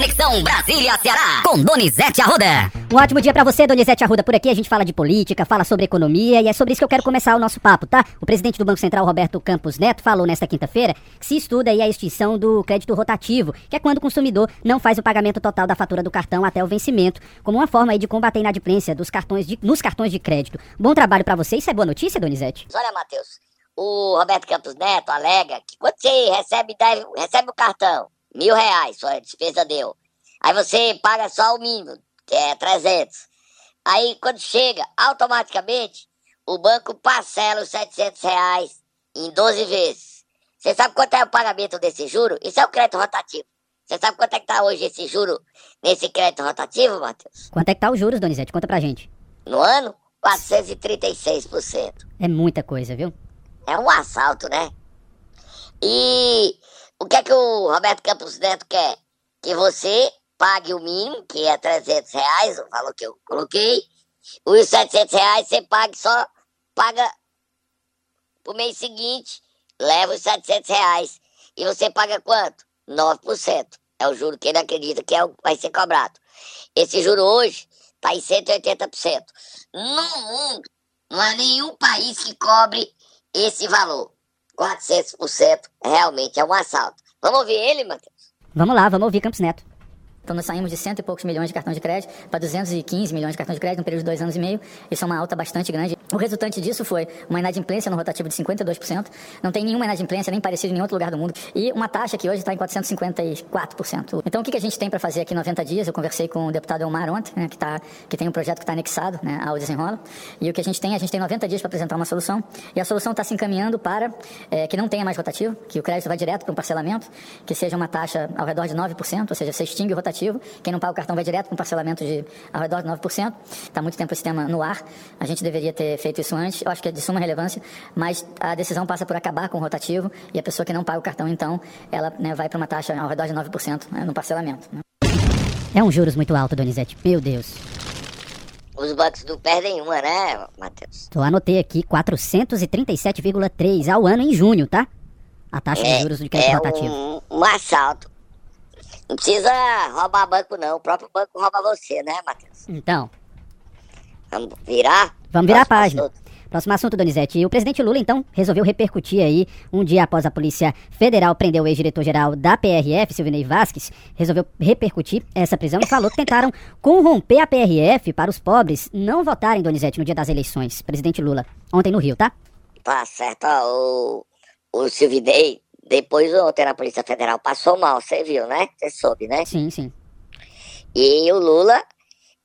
Conexão Brasília-Ceará, com Donizete Arruda. Um ótimo dia para você, Donizete Arruda. Por aqui a gente fala de política, fala sobre economia e é sobre isso que eu quero começar o nosso papo, tá? O presidente do Banco Central, Roberto Campos Neto, falou nesta quinta-feira que se estuda aí a extinção do crédito rotativo, que é quando o consumidor não faz o pagamento total da fatura do cartão até o vencimento, como uma forma aí de combater a inadimplência dos cartões de, nos cartões de crédito. Bom trabalho para você. Isso é boa notícia, Donizete? Olha, Matheus, o Roberto Campos Neto alega que quando você recebe, deve, recebe o cartão, mil reais, sua despesa deu. Aí você paga só o mínimo, que é 300. Aí quando chega, automaticamente, o banco parcela os 700 reais em 12 vezes. Você sabe quanto é o pagamento desse juro? Isso é o crédito rotativo. Você sabe quanto é que tá hoje esse juro nesse crédito rotativo, Matheus? Quanto é que tá os juros, Donizete? Conta pra gente. No ano, 436%. É muita coisa, viu? É um assalto, né? E o que é que o Roberto Campos Neto quer? Que você pague o mínimo, que é 300 reais, o valor que eu coloquei. Os 700 reais você pague só, paga pro mês seguinte, leva os 700 reais. E você paga quanto? 9%. É o juro que ele acredita que é o, vai ser cobrado. Esse juro hoje está em 180%. No mundo, não há nenhum país que cobre esse valor. 400% realmente é um assalto. Vamos ouvir ele, Matheus? Vamos lá, vamos ouvir Campos Neto. Então nós saímos de cento e poucos milhões de cartões de crédito para 215 milhões de cartões de crédito no período de dois anos e meio. Isso é uma alta bastante grande. O resultante disso foi uma inadimplência no rotativo de 52%. Não tem nenhuma inadimplência nem parecida em nenhum outro lugar do mundo. E uma taxa que hoje está em 454%. Então o que, a gente tem para fazer aqui em 90 dias? Eu conversei com o deputado Elmar ontem, né, que, tá, que tem um projeto que está anexado né, ao desenrola. E o que a gente tem? A gente tem 90 dias para apresentar uma solução. E a solução está se encaminhando para é, que não tenha mais rotativo, que o crédito vá direto para um parcelamento, que seja uma taxa ao redor de 9%, ou seja, você extingue o rotativo. Quem não paga o cartão vai direto com parcelamento de ao redor de 9%. Está muito tempo esse tema no ar. A gente deveria ter feito isso antes. Eu acho que é de suma relevância, mas a decisão passa por acabar com o rotativo e a pessoa que não paga o cartão, então, ela né, vai para uma taxa ao redor de 9% né, no parcelamento. Né? É um juros muito alto, Donizete. Meu Deus. Os bancos não perdem uma, né, Matheus? Eu anotei aqui 437,3 ao ano em junho, tá? A taxa é, de juros de crédito é rotativo. Um, um assalto. Não precisa roubar banco, não. O próprio banco rouba você, né, Matheus? Então. Vamos virar? Vamos virar a página. Assunto. Próximo assunto, Donizete. O presidente Lula, então, resolveu repercutir aí, um dia após a Polícia Federal prender o ex-diretor-geral da PRF, Silvinei Vasquez, resolveu repercutir essa prisão e falou que tentaram corromper a PRF para os pobres não votarem, Donizete, no dia das eleições. Presidente Lula, ontem no Rio, tá? Tá certo. O, o Silvinei depois ontem na Polícia Federal passou mal, você viu, né? Você soube, né? Sim, sim. E o Lula,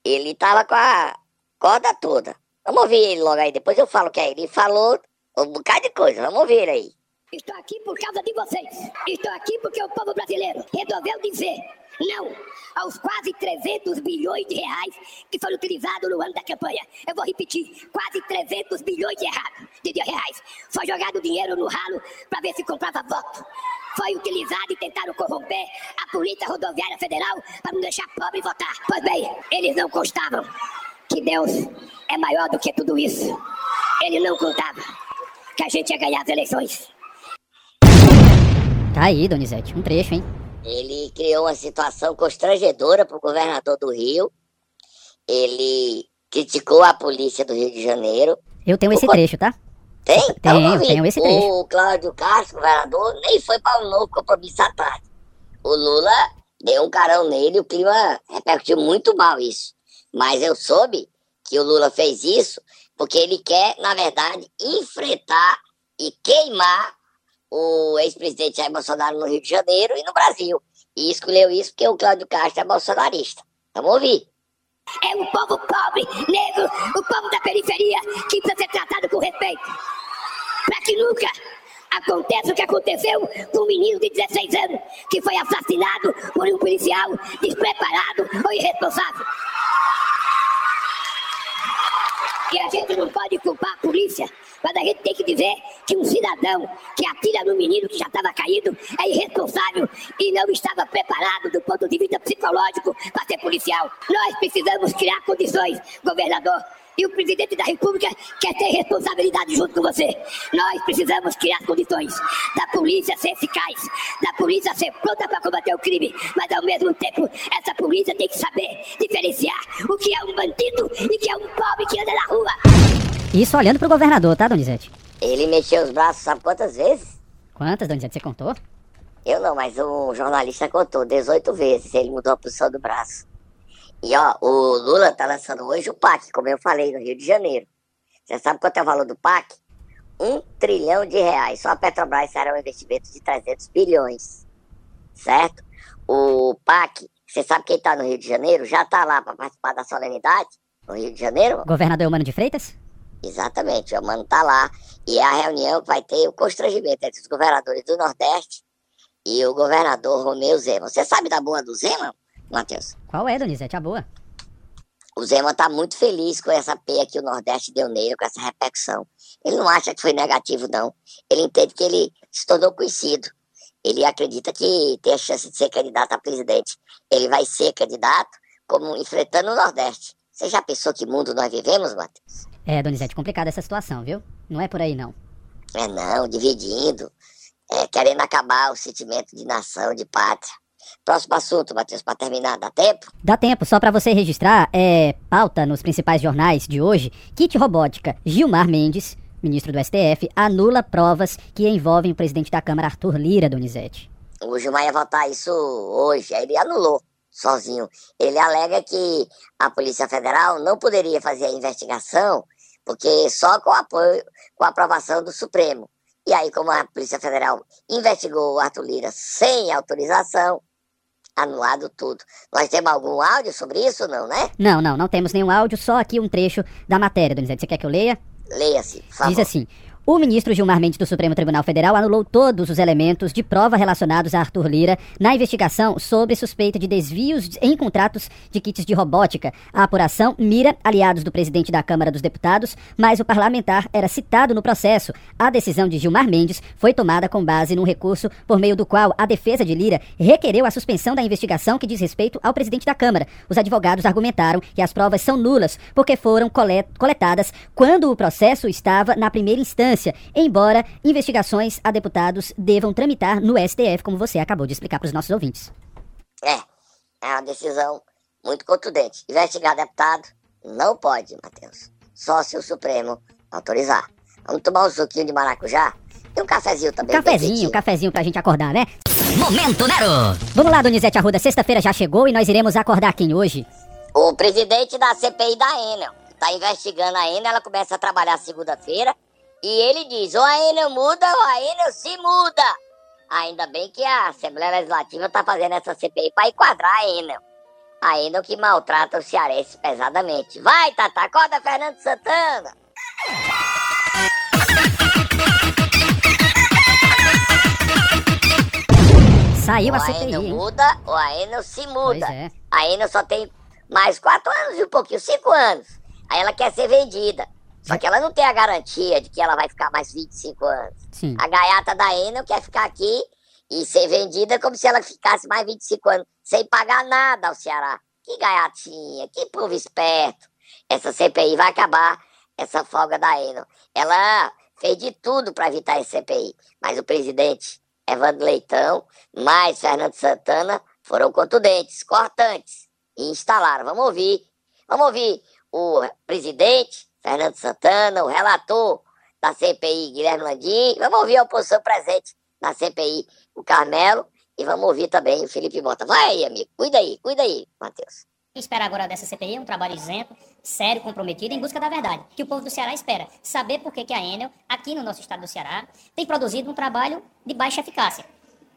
ele tava com a corda toda. Vamos ouvir ele logo aí, depois eu falo que é ele falou um bocado de coisa, vamos ouvir ele aí. Estou aqui por causa de vocês. Estou aqui porque o povo brasileiro resolveu dizer não aos quase 300 bilhões de reais que foram utilizados no ano da campanha. Eu vou repetir, quase 300 bilhões de, de reais. Foi jogado dinheiro no ralo para ver se comprava voto. Foi utilizado e tentaram corromper a Polícia Rodoviária Federal para não deixar pobre votar. Pois bem, eles não constavam que Deus é maior do que tudo isso. Ele não contava que a gente ia ganhar as eleições. Tá aí, Donizete, um trecho, hein? Ele criou uma situação constrangedora para o governador do Rio. Ele criticou a polícia do Rio de Janeiro. Eu tenho esse trecho, tá? Tem? Tenho, então, tenho esse trecho. O Cláudio Castro, governador, nem foi para o novo compromisso à tarde. O Lula deu um carão nele, o clima repercutiu muito mal isso. Mas eu soube que o Lula fez isso porque ele quer, na verdade, enfrentar e queimar o ex-presidente Jair Bolsonaro no Rio de Janeiro e no Brasil. E escolheu isso porque o Cláudio Castro é bolsonarista. Vamos ouvir. É o povo pobre, negro, o povo da periferia que precisa ser tratado com respeito. Para que nunca aconteça o que aconteceu com um menino de 16 anos que foi assassinado por um policial despreparado ou irresponsável. E a gente não pode culpar a polícia mas a gente tem que dizer que um cidadão que atira no menino que já estava caído é irresponsável e não estava preparado do ponto de vista psicológico para ser policial. Nós precisamos criar condições, governador, E o presidente da República quer ter responsabilidade junto com você. Nós precisamos criar condições da polícia ser eficaz, da polícia ser pronta para combater o crime, mas ao mesmo tempo, essa polícia tem que saber diferenciar o que é um bandido e o que é um pobre que anda na rua. Isso olhando pro governador, tá, Donizete? Ele mexeu os braços, sabe quantas vezes? Quantas, Donizete, você contou? Eu não, mas um jornalista contou 18 vezes. Ele mudou a posição do braço. E ó, o Lula tá lançando hoje o PAC, como eu falei, no Rio de Janeiro. Você sabe quanto é o valor do PAC? Um trilhão de reais. Só a Petrobras será um investimento de 300 bilhões. Certo? O PAC, você sabe quem tá no Rio de Janeiro? Já tá lá para participar da solenidade no Rio de Janeiro? Governador Humano de Freitas? Exatamente, o Mano tá lá. E é a reunião vai ter o constrangimento entre os governadores do Nordeste e o governador Romeu Zema. Você sabe da boa do Zema, Matheus? Qual é, Donizete? A boa? O Zema tá muito feliz com essa peia que o Nordeste deu nele, com essa repercussão. Ele não acha que foi negativo, não. Ele entende que ele se tornou conhecido. Ele acredita que tem a chance de ser candidato a presidente. Ele vai ser candidato como enfrentando o Nordeste. Você já pensou que mundo nós vivemos, Matheus? É, Donizete, complicada essa situação, viu? Não é por aí, não. É não, dividindo, é, querendo acabar o sentimento de nação, de pátria. Próximo assunto, Matheus, para terminar, dá tempo? Dá tempo, só pra você registrar, é pauta nos principais jornais de hoje. Kit Robótica, Gilmar Mendes, ministro do STF, anula provas que envolvem o presidente da Câmara, Arthur Lira, Donizete. O Gilmar ia votar isso hoje, aí ele anulou sozinho. Ele alega que a Polícia Federal não poderia fazer a investigação porque só com apoio, com a aprovação do Supremo. E aí, como a Polícia Federal investigou o Arthur Lira sem autorização, anulado tudo. Nós temos algum áudio sobre isso, não, né? Não, não, não temos nenhum áudio, só aqui um trecho da matéria, Donizete. Você quer que eu leia? Leia-se, por favor. Diz assim: o ministro Gilmar Mendes do Supremo Tribunal Federal anulou todos os elementos de prova relacionados a Arthur Lira na investigação sobre suspeita de desvios em contratos de kits de robótica. A apuração mira aliados do presidente da Câmara dos Deputados, mas o parlamentar era citado no processo. A decisão de Gilmar Mendes foi tomada com base num recurso por meio do qual a defesa de Lira requereu a suspensão da investigação que diz respeito ao presidente da Câmara. Os advogados argumentaram que as provas são nulas porque foram coletadas quando o processo estava na primeira instância embora investigações a deputados devam tramitar no STF, como você acabou de explicar para os nossos ouvintes. É, é uma decisão muito contundente. Investigar deputado não pode, Matheus. Só se o Supremo autorizar. Vamos tomar um suquinho de maracujá? E um cafezinho também. Um cafezinho, um cafezinho pra gente acordar, né? Momento Nero! Vamos lá, Donizete Arruda. Sexta-feira já chegou e nós iremos acordar quem hoje? O presidente da CPI da Enel. Tá investigando a Enel, ela começa a trabalhar segunda-feira e ele diz: ou a Enel muda ou a Enel se muda. Ainda bem que a Assembleia Legislativa está fazendo essa CPI para enquadrar a Enel. A Enel que maltrata o cearense pesadamente. Vai, Tata, acorda Fernando Santana. Saiu ou a a CPI, Enel hein? muda ou a Enel se muda. É. A Enel só tem mais quatro anos e um pouquinho, cinco anos. Aí ela quer ser vendida. Só que ela não tem a garantia de que ela vai ficar mais 25 anos. Sim. A gaiata da Enel quer ficar aqui e ser vendida como se ela ficasse mais 25 anos, sem pagar nada ao Ceará. Que gaiatinha, que povo esperto. Essa CPI vai acabar essa folga da Enel. Ela fez de tudo para evitar essa CPI, mas o presidente Evandro Leitão, mais Fernando Santana foram contundentes, cortantes e instalaram. Vamos ouvir. Vamos ouvir o presidente Fernando Santana, o relator da CPI, Guilherme Landim. Vamos ouvir a oposição presente na CPI, o Carmelo. E vamos ouvir também o Felipe Mota. Vai aí, amigo. Cuida aí, cuida aí, Matheus. espera agora dessa CPI um trabalho isento, sério, comprometido, em busca da verdade. Que o povo do Ceará espera. Saber por que, que a Enel, aqui no nosso estado do Ceará, tem produzido um trabalho de baixa eficácia.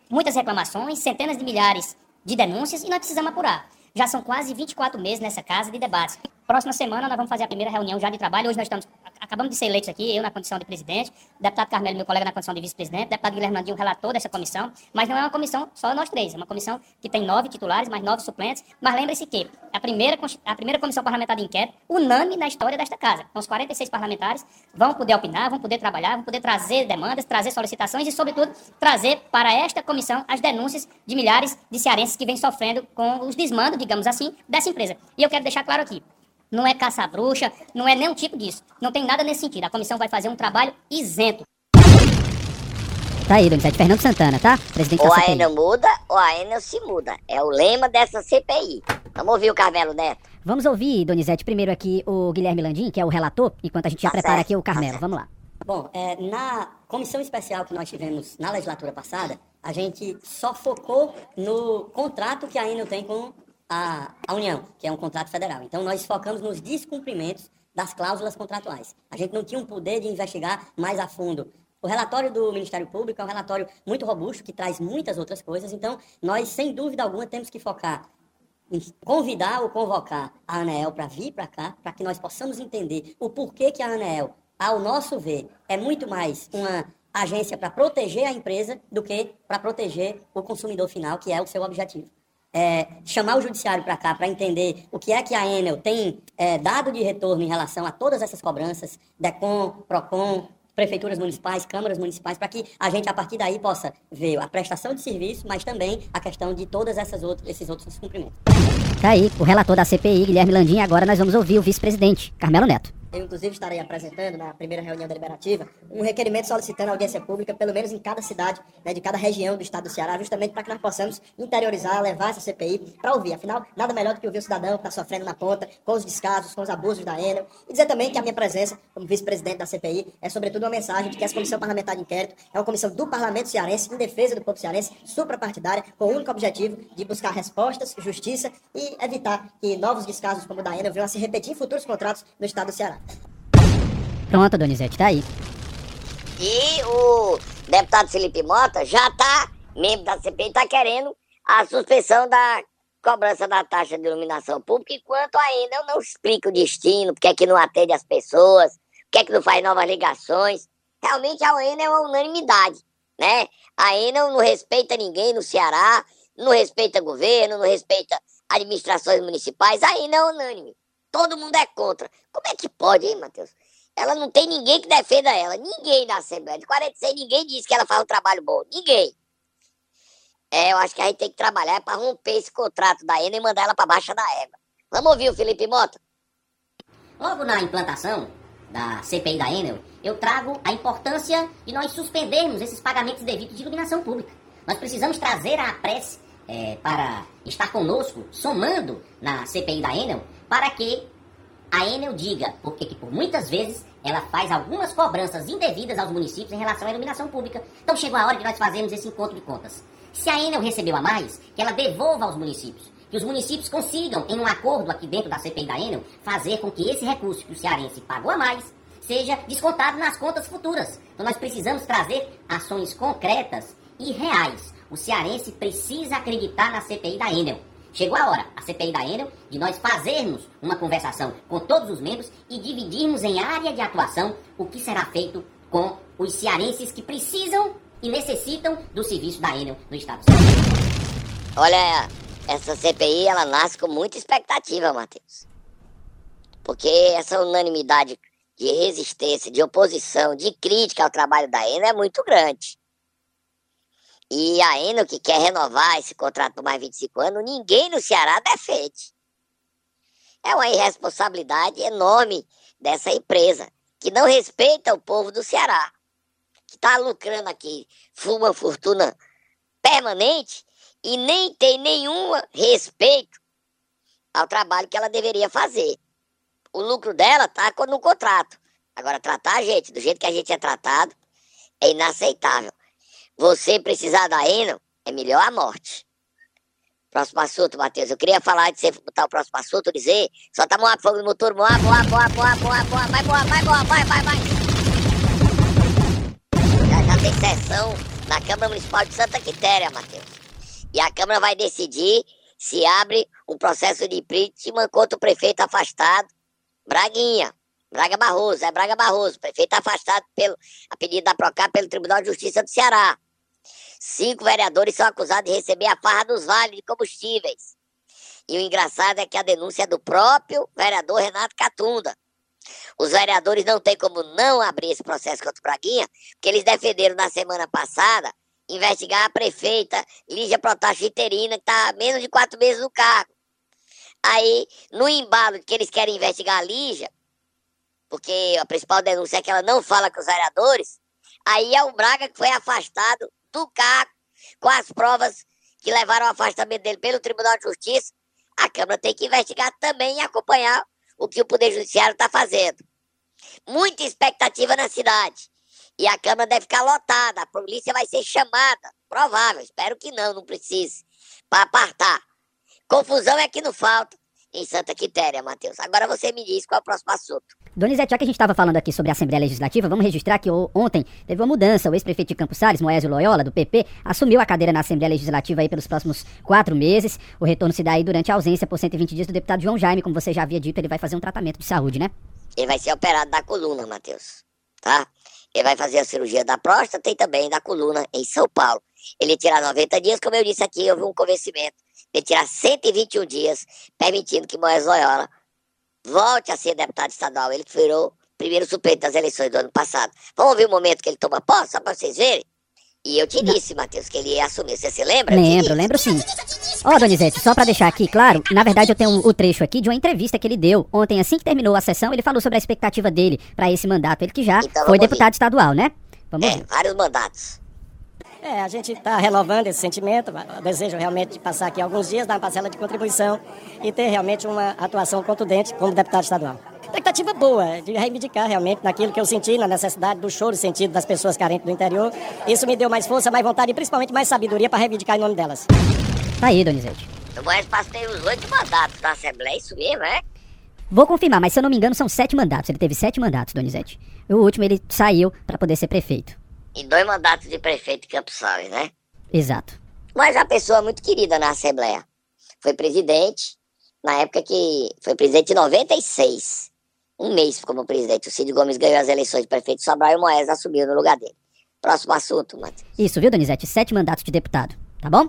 Muitas reclamações, centenas de milhares de denúncias e nós precisamos apurar. Já são quase 24 meses nessa casa de debates. Próxima semana nós vamos fazer a primeira reunião já de trabalho. Hoje nós estamos, acabamos de ser eleitos aqui, eu na condição de presidente, deputado Carmelo, meu colega, na condição de vice-presidente, deputado Guilherme Landinho, relator dessa comissão, mas não é uma comissão só nós três, é uma comissão que tem nove titulares, mais nove suplentes, mas lembre-se que a primeira, a primeira comissão parlamentar de inquérito, unânime na história desta casa. Então, os 46 parlamentares vão poder opinar, vão poder trabalhar, vão poder trazer demandas, trazer solicitações e, sobretudo, trazer para esta comissão as denúncias de milhares de cearenses que vêm sofrendo com os desmandos, digamos assim, dessa empresa. E eu quero deixar claro aqui, não é caça-bruxa, não é nenhum tipo disso. Não tem nada nesse sentido. A comissão vai fazer um trabalho isento. Tá aí, Donizete. Fernando Santana, tá? Presidente Ou da a CPI. Enel muda, ou a Enel se muda. É o lema dessa CPI. Vamos ouvir o Carmelo Neto. Vamos ouvir, Donizete, primeiro aqui o Guilherme Landim, que é o relator, enquanto a gente já Tá prepara certo, aqui o tá Carmelo. certo. Vamos lá. Bom, é, na comissão especial que nós tivemos na legislatura passada, a gente só focou no contrato que a Enel tem com a, a União, que é um contrato federal. Então, nós focamos nos descumprimentos das cláusulas contratuais. A gente não tinha um poder de investigar mais a fundo. O relatório do Ministério Público é um relatório muito robusto, que traz muitas outras coisas. Então, nós, sem dúvida alguma, temos que focar convidar ou convocar a ANEEL para vir para cá, para que nós possamos entender o porquê que a ANEEL, ao nosso ver, é muito mais uma agência para proteger a empresa do que para proteger o consumidor final, que é o seu objetivo. É, chamar o judiciário para cá para entender o que é que a Enel tem é, dado de retorno em relação a todas essas cobranças, DECOM, PROCON, prefeituras municipais, câmaras municipais, para que a gente, a partir daí, possa ver a prestação de serviço, mas também a questão de todos esses outros descumprimentos. Tá aí o relator da CPI, Guilherme Landim. Agora nós vamos ouvir o vice-presidente, Carmelo Neto. Eu, inclusive, estarei apresentando na primeira reunião deliberativa um requerimento solicitando audiência pública, pelo menos em cada cidade, né, de cada região do estado do Ceará, justamente para que nós possamos interiorizar, levar essa CPI para ouvir. Afinal, nada melhor do que ouvir o cidadão que está sofrendo na ponta, com os descasos, com os abusos da Enel. E dizer também que a minha presença como vice-presidente da CPI é, sobretudo, uma mensagem de que essa Comissão Parlamentar de Inquérito é uma comissão do Parlamento Cearense, em defesa do povo cearense, suprapartidária, com o único objetivo de buscar respostas, justiça e evitar que novos descasos como o da Enel venham a se repetir em futuros contratos no estado do Ceará. Pronto, Donizete, tá aí. E o deputado Felipe Mota já está, membro da CPI, está querendo a suspensão da cobrança da taxa de iluminação pública, enquanto a Enel não explica o destino, porque é que não atende as pessoas, porque é que não faz novas ligações. Realmente a Enel é uma unanimidade, né? A Enel não respeita ninguém no Ceará, não respeita governo, não respeita administrações municipais, a Enel é unânime. Todo mundo é contra. Como é que pode, hein, Matheus? Ela não tem ninguém que defenda ela. Ninguém na Assembleia. De 46, ninguém disse que ela faz um trabalho bom. Ninguém. É, eu acho que a gente tem que trabalhar para romper esse contrato da Enel e mandar ela para baixo da égua. Vamos ouvir o Felipe Mota? Logo na implantação da CPI da Enel, eu trago a importância de nós suspendermos esses pagamentos devidos de iluminação pública. Nós precisamos trazer a prece é, para estar conosco, somando na CPI da Enel, para que a Enel diga porque que por muitas vezes ela faz algumas cobranças indevidas aos municípios em relação à iluminação pública. Então chegou a hora de nós fazermos esse encontro de contas. Se a Enel recebeu a mais, que ela devolva aos municípios. Que os municípios consigam, em um acordo aqui dentro da CPI da Enel, fazer com que esse recurso que o cearense pagou a mais seja descontado nas contas futuras. Então nós precisamos trazer ações concretas e reais. O cearense precisa acreditar na CPI da Enel. Chegou a hora, a CPI da Enel, de nós fazermos uma conversação com todos os membros e dividirmos em área de atuação o que será feito com os cearenses que precisam e necessitam do serviço da Enel no estado. Olha, essa CPI, ela nasce com muita expectativa, Matheus. Porque essa unanimidade de resistência, de oposição, de crítica ao trabalho da Enel é muito grande. E a Enel que quer renovar esse contrato por mais 25 anos, ninguém no Ceará defende. É uma irresponsabilidade enorme dessa empresa, que não respeita o povo do Ceará, que está lucrando aqui uma fortuna permanente e nem tem nenhum respeito ao trabalho que ela deveria fazer. O lucro dela está no contrato. Agora, tratar a gente do jeito que a gente é tratado é inaceitável. Você precisar da Enel, é melhor a morte. Próximo assunto, Matheus. Eu queria falar de você botar o próximo assunto, dizer. Só tá moar fogo no motor, moar, moar, moar, moar, moar, moar, vai moar, vai moar, vai, vai, vai. Já, já tem sessão na Câmara Municipal de Santa Quitéria, Matheus. E a Câmara vai decidir se abre um processo de impeachment contra o prefeito afastado, Braguinha. Braga Barroso, é Braga Barroso, prefeito afastado pelo, pedido da Procap pelo Tribunal de Justiça do Ceará. Cinco vereadores são acusados de receber a farra dos vales de combustíveis. E o engraçado é que a denúncia é do próprio vereador Renato Catunda. Os vereadores não têm como não abrir esse processo contra o Braguinha, porque eles defenderam na semana passada investigar a prefeita Lígia Protacho Interina, que está há menos de quatro meses no cargo. Aí, no embalo que eles querem investigar a Lígia, porque a principal denúncia é que ela não fala com os vereadores, aí é o Braga que foi afastado do com as provas que levaram ao afastamento dele pelo Tribunal de Justiça. A Câmara tem que investigar também e acompanhar o que o Poder Judiciário está fazendo. Muita expectativa na cidade. E a Câmara deve ficar lotada. A polícia vai ser chamada. Provável, espero que não, não precise. Para apartar. Confusão é que não falta em Santa Quitéria, Matheus. Agora você me diz qual é o próximo assunto. Donizete, já que a gente estava falando aqui sobre a Assembleia Legislativa, vamos registrar que ontem teve uma mudança. O ex-prefeito de Campos Salles, Moésio Loyola, do PP, assumiu a cadeira na Assembleia Legislativa aí pelos próximos quatro meses. O retorno se dá aí durante a ausência por 120 dias do deputado João Jaime. Como você já havia dito, ele vai fazer um tratamento de saúde, né? Ele vai ser operado da coluna, Matheus. Tá? Ele vai fazer a cirurgia da próstata e também da coluna em São Paulo. Ele tirar 90 dias, como eu disse aqui, houve um convencimento de tirar 121 dias, permitindo que Moés Loyola volte a ser deputado estadual. Ele virou primeiro suplente das eleições do ano passado. Vamos ver o momento que ele toma posse, só para vocês verem? E eu te disse, Matheus, que ele ia assumir. Você se lembra? Lembro, lembro sim. Ó, oh, Donizete, só para deixar aqui claro, na verdade eu tenho o trecho aqui de uma entrevista que ele deu ontem, assim que terminou a sessão, ele falou sobre a expectativa dele para esse mandato. Ele que já então, foi deputado estadual, né? Vamos é, ver. vários mandatos. É, a gente está renovando esse sentimento, desejo realmente de passar aqui alguns dias, dar uma parcela de contribuição e ter realmente uma atuação contundente como deputado estadual. Expectativa boa de reivindicar realmente naquilo que eu senti, na necessidade do choro sentido das pessoas carentes do interior. Isso me deu mais força, mais vontade e principalmente mais sabedoria para reivindicar em nome delas. Tá aí, Donizete. O Moés passei os oito mandatos da Assembleia, isso mesmo, é? Vou confirmar, mas se eu não me engano são sete mandatos. Ele teve sete mandatos, Donizete. O último ele saiu para poder ser prefeito e dois mandatos de prefeito de Campos Salles, né? Exato. Mas a pessoa muito querida na Assembleia. Foi presidente, na época que. Foi presidente em 96. Um mês como presidente. O Cid Gomes ganhou as eleições de prefeito de Sobral e o Moés assumiu no lugar dele. Próximo assunto, Matheus. Isso, viu, Donizete? Sete mandatos de deputado. Tá bom?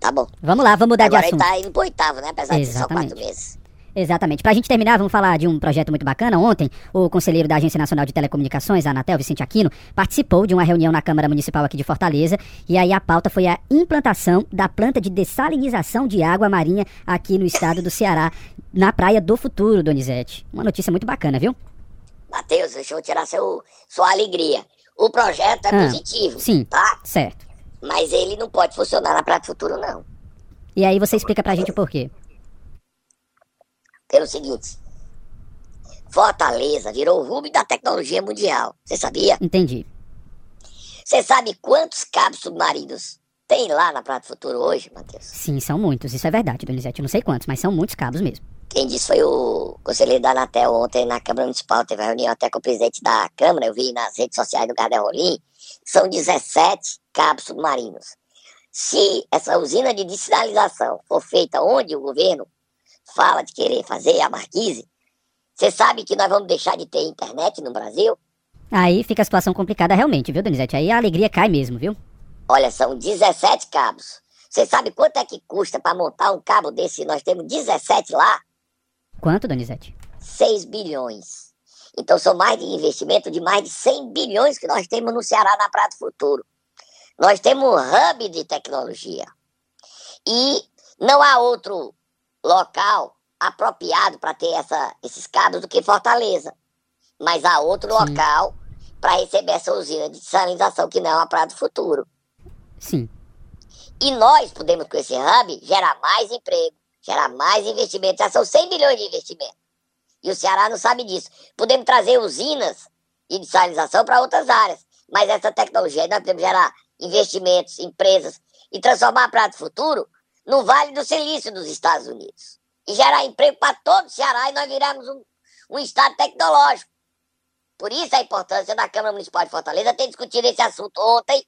Tá bom. Vamos lá, vamos mudar Agora de assunto. Agora ele tá indo pro oitavo, né? Apesar Exatamente. de ser só quatro meses. Exatamente. Pra gente terminar, vamos falar de um projeto muito bacana. Ontem, o conselheiro da Agência Nacional de Telecomunicações, a Anatel, Vicente Aquino, participou de uma reunião na Câmara Municipal aqui de Fortaleza. E aí a pauta foi a implantação da planta de dessalinização de água marinha aqui no estado do Ceará, na Praia do Futuro, Donizete. Uma notícia muito bacana, viu? Matheus, deixa eu tirar seu, sua alegria. O projeto é ah, positivo, sim, tá? Certo. Mas ele não pode funcionar na Praia do Futuro, não. E aí você explica pra gente o porquê pelo seguinte: Fortaleza virou o rumo da tecnologia mundial. Você sabia? Entendi. Você sabe quantos cabos submarinos tem lá na Praia do Futuro hoje, Matheus? Sim, são muitos. Isso é verdade, Donizete. Eu não sei quantos, mas são muitos cabos mesmo. Quem disse foi o conselheiro da Anatel ontem na Câmara Municipal. Teve uma reunião até com o presidente da Câmara. Eu vi nas redes sociais do Gardel Rolim. São 17 cabos submarinos. Se essa usina de dessinalização for feita onde o governo fala de querer fazer a marquise, você sabe que nós vamos deixar de ter internet no Brasil? Aí fica a situação complicada realmente, viu, Donizete? Aí a alegria cai mesmo, viu? Olha, são 17 cabos. Você sabe quanto é que custa para montar um cabo desse? Nós temos 17 lá? Quanto, Donizete? 6 bilhões. Então são mais de investimento de mais de 100 bilhões que nós temos no Ceará na Praia do Futuro. Nós temos um hub de tecnologia. E não há outro local apropriado para ter essa, esses cabos do que Fortaleza. Mas há outro Sim. local para receber essa usina de salinização que não é uma praia do futuro. Sim. E nós podemos, com esse hub, gerar mais emprego, gerar mais investimento. Já são 100 milhões de investimento. E o Ceará não sabe disso. Podemos trazer usinas de desalinização para outras áreas. Mas essa tecnologia, nós podemos gerar investimentos, empresas e transformar a praia do futuro no Vale do Silício dos Estados Unidos. E gerar emprego para todo o Ceará e nós viramos um, um estado tecnológico. Por isso a importância da Câmara Municipal de Fortaleza ter discutido esse assunto ontem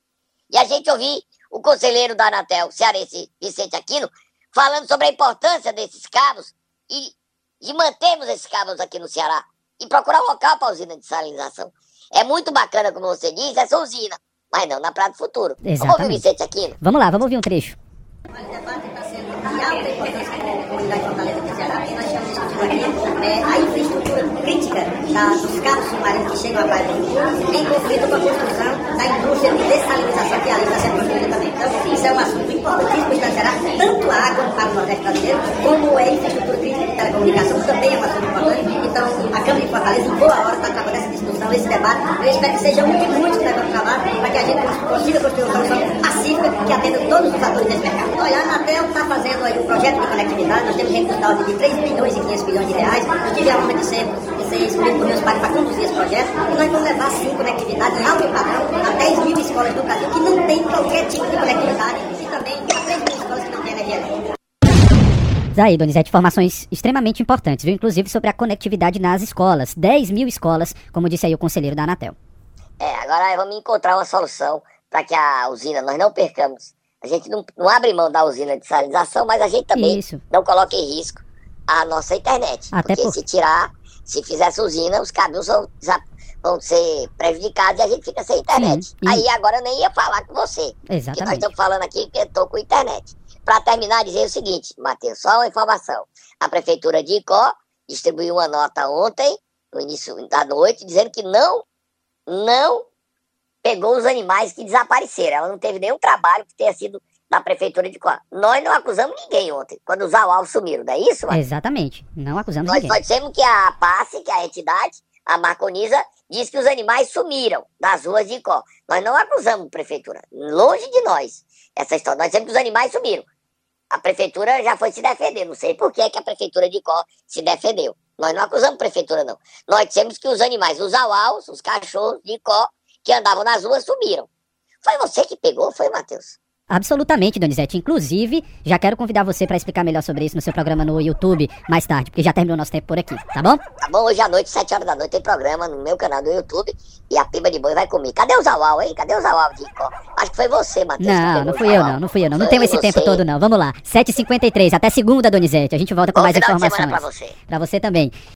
e a gente ouvir o conselheiro da Anatel, cearense Vicente Aquino, falando sobre a importância desses cabos e de mantermos esses cabos aqui no Ceará e procurar um local para a usina de salinização. É muito bacana, como você diz, essa usina, mas não na Praia do Futuro. Exatamente. Vamos ouvir Vicente Aquino? Vamos lá, vamos ouvir um trecho. O debate está sendo para a comunidade nós aqui, é, a infraestrutura crítica da, dos carros submarinos que chegam à praia do em conflito com a construção da indústria de dessalinização que ali está sendo construída também. Então, isso é um assunto importantíssimo para gerar tanto água para o Nordeste brasileiro, como é infraestrutura crítica de telecomunicação, também é um assunto importante. Então, a Câmara de Fortaleza, em boa hora, está acabando essa discussão, esse debate. Eu espero que seja um de muitos que vamos trabalhar para que a gente consiga construir uma solução pacífica que atenda todos os atores desse mercado. Olha, a Anatel está fazendo aí um projeto de conectividade, nós temos recursos de 3 bilhões e 500 bilhões de reais. Eu tive a honra de ser, de ser escolhido meus pais para conduzir esse projeto e nós vamos levar sim conectividade em alto padrão a 10 mil escolas do Brasil que não tem qualquer tipo de conectividade e também a 3 mil escolas que não têm energia elétrica. Daí, Donizete, informações extremamente importantes, viu? Inclusive sobre a conectividade nas escolas. 10 mil escolas, como disse aí o conselheiro da Anatel. É, agora vamos encontrar uma solução para que a usina nós não percamos. A gente não, não abre mão da usina de salinização, mas a gente também Isso. não coloca em risco a nossa internet. Até porque por- se tirar, se fizer essa usina, os caminhos vão, ser prejudicados e a gente fica sem internet. Sim, e- Aí agora eu nem ia falar com você. Que nós Exatamente. estamos falando aqui que eu estou com internet. Para terminar, dizer o seguinte, Matheus, só uma informação. A Prefeitura de Icó distribuiu uma nota ontem, no início da noite, dizendo que não, não pegou os animais que desapareceram. Ela não teve nenhum trabalho que tenha sido da Prefeitura de Icó. Nós não acusamos ninguém ontem, quando os aual sumiram, não é isso? Exatamente. Não acusamos Nós ninguém. só dissemos que a PASSE, que é a entidade, a Marconisa, diz que os animais sumiram das ruas de Icó. Nós não acusamos a prefeitura. Longe de nós essa história. Nós dissemos que os animais sumiram. A prefeitura já foi se defender. Não sei por que, que a prefeitura de Icó se defendeu. Nós não acusamos a prefeitura, não. Nós dissemos que os animais, os auaus, os cachorros de Icó, que andavam nas ruas, sumiram. Foi você que pegou, foi, Matheus? Absolutamente, Donizete. Inclusive, já quero convidar você para explicar melhor sobre isso no seu programa no YouTube mais tarde, porque já terminou nosso tempo por aqui, tá bom? Tá bom? Hoje à noite, 7 horas da noite, tem programa no meu canal do YouTube e a Piba de Boi vai comigo. Cadê os auau, hein? Cadê de Icó? Acho que foi você, Matheus. Não, não fui eu não, não fui eu não. Não tenho esse você. tempo todo não. Vamos lá. 7h53, até segunda, Donizete. A gente volta com Bom mais informações. pra você. Pra você também.